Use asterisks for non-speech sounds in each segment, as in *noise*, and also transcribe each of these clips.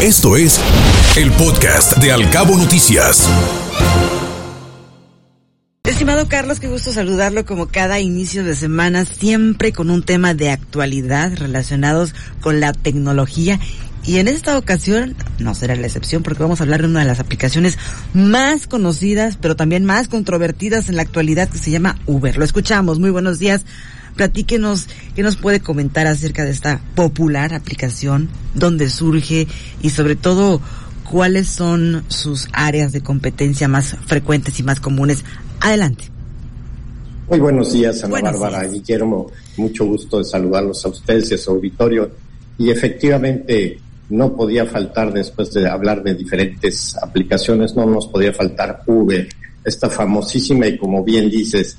Esto es el podcast de Alcabo Noticias. Estimado Carlos, qué gusto saludarlo como cada inicio de semana, siempre con un tema de actualidad relacionados con la tecnología. Y en esta ocasión no será la excepción porque vamos a hablar de una de las aplicaciones más conocidas, pero también más controvertidas en la actualidad que se llama Uber. Lo escuchamos. Muy buenos días. Platíquenos qué nos puede comentar acerca de esta popular aplicación, dónde surge y sobre todo cuáles son sus áreas de competencia más frecuentes y más comunes. Adelante. Muy buenos días, Ana Bárbara, Guillermo. Mucho gusto de saludarlos a ustedes y a su auditorio. Y efectivamente, no podía faltar, después de hablar de diferentes aplicaciones, no nos podía faltar Uber, esta famosísima y como bien dices,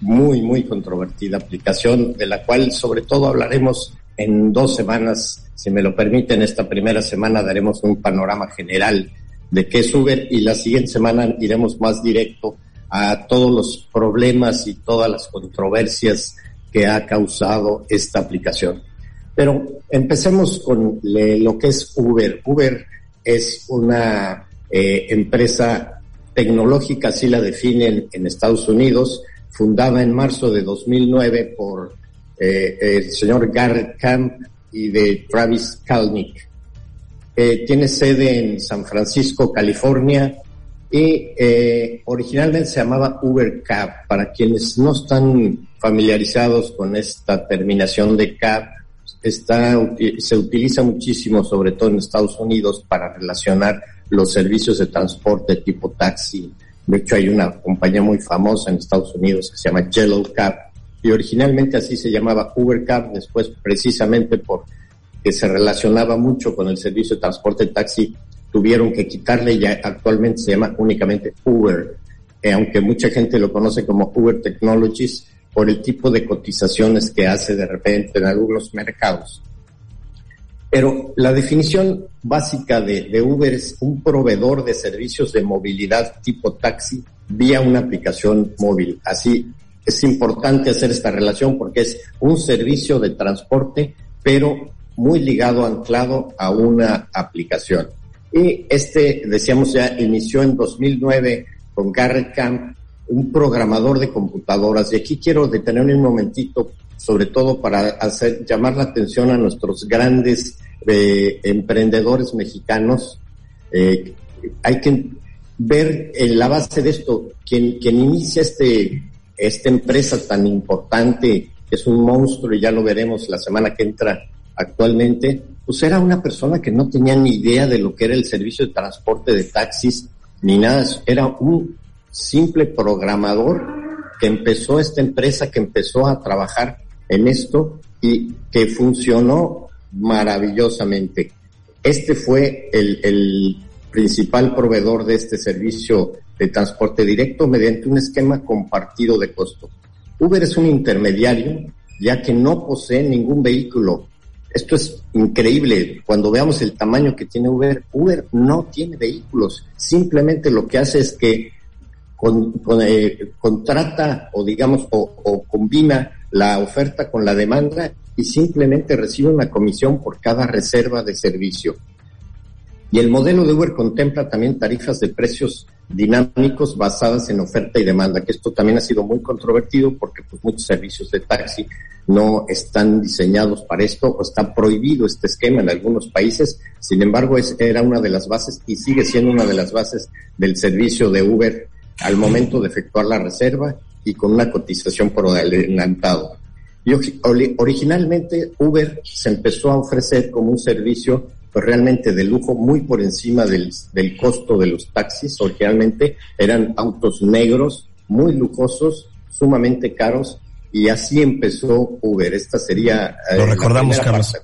muy, muy controvertida aplicación, de la cual sobre todo hablaremos en dos semanas. Si me lo permiten, esta primera semana daremos un panorama general de qué es Uber y la siguiente semana iremos más directo a todos los problemas y todas las controversias que ha causado esta aplicación. Pero empecemos con lo que es Uber. Uber es una eh, empresa tecnológica, así la definen en Estados Unidos, fundada en marzo de 2009 por eh, el señor Garrett Camp y de Travis Kalnick. Tiene sede en San Francisco, California, y eh, originalmente se llamaba Uber Cab. Para quienes no están familiarizados con esta terminación de cab, está, se utiliza muchísimo, sobre todo en Estados Unidos, para relacionar los servicios de transporte tipo taxi, de hecho, hay una compañía muy famosa en Estados Unidos que se llama Yellow Cab y originalmente así se llamaba Uber Cab, después precisamente por que se relacionaba mucho con el servicio de transporte taxi, tuvieron que quitarle y actualmente se llama únicamente Uber, eh, aunque mucha gente lo conoce como Uber Technologies por el tipo de cotizaciones que hace de repente en algunos mercados. Pero la definición básica de, Uber es un proveedor de servicios de movilidad tipo taxi vía una aplicación móvil. Así es importante hacer esta relación porque es un servicio de transporte, pero muy ligado, anclado a una aplicación. Y este, decíamos ya, inició en 2009 con Garrett Camp, un programador de computadoras. Y aquí quiero detenerme un momentito sobre todo para hacer llamar la atención a nuestros grandes eh, emprendedores mexicanos. Eh, hay que ver en la base de esto, quien, inicia este, esta empresa tan importante, que es un monstruo y ya lo veremos la semana que entra actualmente, pues era una persona que no tenía ni idea de lo que era el servicio de transporte de taxis ni nada, era un simple programador que empezó esta empresa, que empezó a trabajar en esto y que funcionó maravillosamente. Este fue el, principal proveedor de este servicio de transporte directo mediante un esquema compartido de costo. Uber es un intermediario ya que no posee ningún vehículo. Esto es increíble. Cuando veamos el tamaño que tiene Uber, Uber no tiene vehículos. Simplemente lo que hace es que eh, contrata o digamos o combina la oferta con la demanda y simplemente recibe una comisión por cada reserva de servicio. Y el modelo de Uber contempla también tarifas de precios dinámicos basadas en oferta y demanda, que esto también ha sido muy controvertido porque pues, muchos servicios de taxi no están diseñados para esto o está prohibido este esquema en algunos países. Sin embargo, es, era una de las bases y sigue siendo una de las bases del servicio de Uber al momento de efectuar la reserva y con una cotización por adelantado. Y originalmente Uber se empezó a ofrecer como un servicio pues realmente de lujo muy por encima del, del costo de los taxis. Originalmente eran autos negros, muy lujosos, sumamente caros y así empezó Uber. Esta sería... Eh, Lo recordamos, Carlos.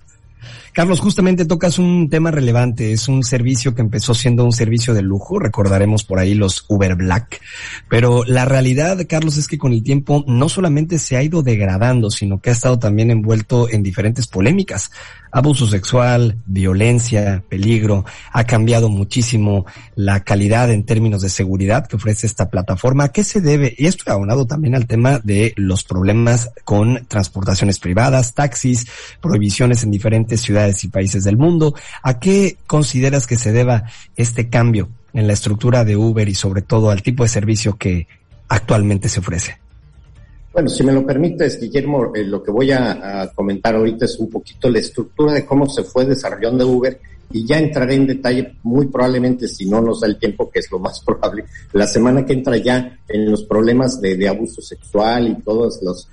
Carlos, justamente tocas un tema relevante. Es un servicio que empezó siendo un servicio de lujo. Recordaremos por ahí los Uber Black. Pero la realidad, Carlos, es que con el tiempo no solamente se ha ido degradando, sino que ha estado también envuelto en diferentes polémicas abuso sexual, violencia, peligro. Ha cambiado muchísimo la calidad en términos de seguridad que ofrece esta plataforma. ¿A qué se debe? Y esto aunado también al tema de los problemas con transportaciones privadas, taxis, prohibiciones en diferentes ciudades y países del mundo. ¿A qué consideras que se deba este cambio en la estructura de Uber y sobre todo al tipo de servicio que actualmente se ofrece? Bueno, si me lo permites, Guillermo, eh, lo que voy a, comentar ahorita es un poquito la estructura de cómo se fue desarrollando Uber y ya entraré en detalle muy probablemente, si no nos da el tiempo, que es lo más *laughs* probable, la semana que entra ya en los problemas de, abuso sexual y todos los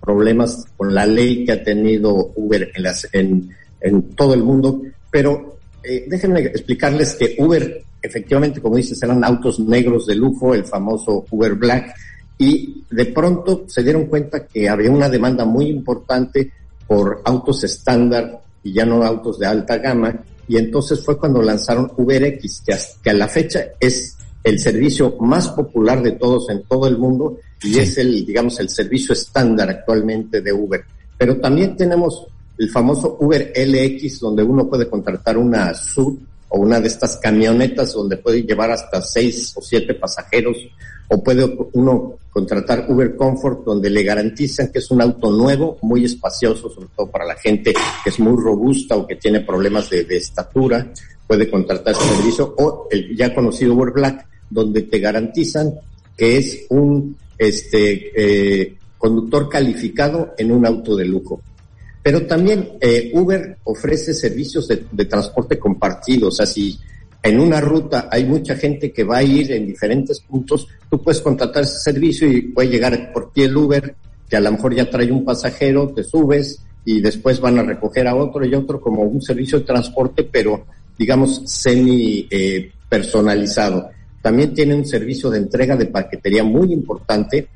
problemas con la ley que ha tenido Uber en, las, en, en todo el mundo. Pero eh, déjenme explicarles que Uber, efectivamente, como dices, eran autos negros de lujo, el famoso Uber Black, y de pronto se dieron cuenta que había una demanda muy importante por autos estándar y ya no autos de alta gama, y entonces fue cuando lanzaron UberX, que, que a la fecha es el servicio más popular de todos en todo el mundo y es el, digamos, el servicio estándar actualmente de Uber. Pero también tenemos el famoso Uber LX, donde uno puede contratar una SUV o una de estas camionetas donde puede llevar hasta seis o siete pasajeros, o puede uno contratar Uber Comfort, donde le garantizan que es un auto nuevo, muy espacioso, sobre todo para la gente que es muy robusta o que tiene problemas de, estatura, puede contratar ese servicio, o el ya conocido Uber Black, donde te garantizan que es un este eh, conductor calificado en un auto de lujo. Pero también eh, Uber ofrece servicios de, transporte compartido. O sea, si en una ruta hay mucha gente que va a ir en diferentes puntos, tú puedes contratar ese servicio y puede llegar por ti el Uber, que a lo mejor ya trae un pasajero, te subes y después van a recoger a otro y otro como un servicio de transporte, pero digamos semi eh, personalizado. También tiene un servicio de entrega de paquetería muy importante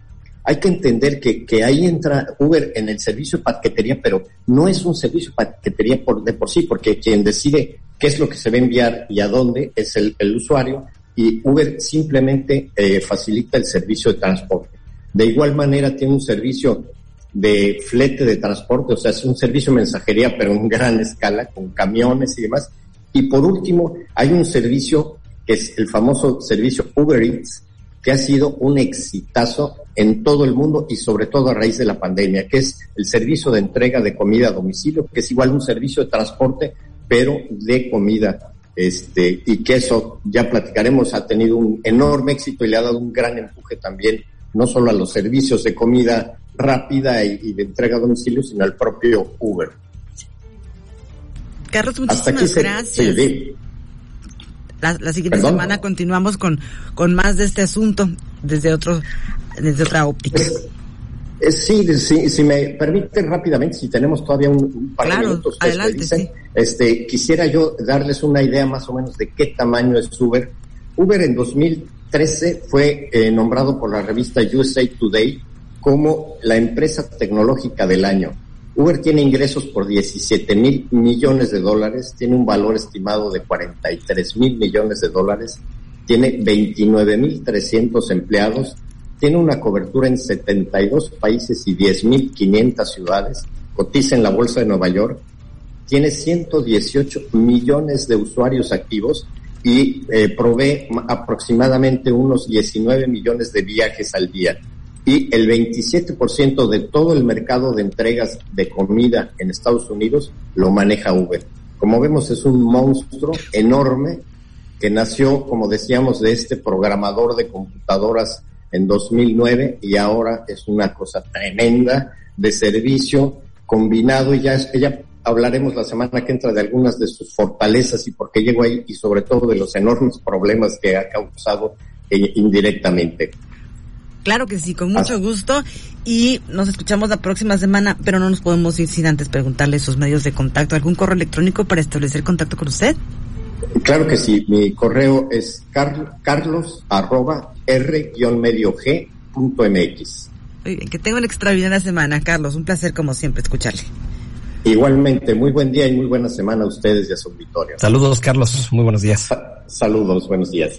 hay que entender que, ahí entra Uber en el servicio de paquetería, pero no es un servicio de paquetería por, de por sí, porque quien decide qué es lo que se va a enviar y a dónde es el, el usuario y Uber simplemente eh, facilita el servicio de transporte. De igual manera tiene un servicio de flete de transporte, o sea, es un servicio de mensajería, pero en gran escala, con camiones y demás. Y por último, hay un servicio que es el famoso servicio Uber Eats, que ha sido un exitazo en todo el mundo y sobre todo a raíz de la pandemia, que es el servicio de entrega de comida a domicilio, que es igual un servicio de transporte, pero de comida. Este, y que eso, ya platicaremos, ha tenido un enorme éxito y le ha dado un gran empuje también, no solo a los servicios de comida rápida y, de entrega a domicilio, sino al propio Uber. Carlos, muchísimas gracias. La, siguiente semana continuamos con, con más de este asunto desde otro desde otra óptica. sí, sí, si me permiten rápidamente, si tenemos todavía un, par de minutos, adelante, este, quisiera yo darles una idea más o menos de qué tamaño es Uber. Uber en 2013 fue eh, nombrado por la revista USA Today como la empresa tecnológica del año. Uber tiene ingresos por 17 mil millones de dólares, tiene un valor estimado de 43 mil millones de dólares, tiene 29 mil 300 empleados, tiene una cobertura en 72 países y 10 mil 500 ciudades, cotiza en la Bolsa de Nueva York, tiene 118 millones de usuarios activos y eh, provee aproximadamente unos 19 millones de viajes al día y el 27% de todo el mercado de entregas de comida en Estados Unidos lo maneja Uber. Como vemos es un monstruo enorme que nació, como decíamos, de este programador de computadoras en 2009 y ahora es una cosa tremenda de servicio combinado y ya, ya hablaremos la semana que entra de algunas de sus fortalezas y por qué llegó ahí y sobre todo de los enormes problemas que ha causado eh, indirectamente. Claro que sí, con mucho gusto. Y nos escuchamos la próxima semana, pero no nos podemos ir sin antes preguntarle sus medios de contacto. ¿Algún correo electrónico para establecer contacto con usted? Claro que sí. Mi correo es carlos arroba r-medio g punto mx. Muy bien, que tenga una extraordinaria semana, Carlos. Un placer como siempre escucharle. Igualmente, muy buen día y muy buena semana a ustedes y a su auditorio. Saludos, Carlos. Muy buenos días. saludos, buenos días.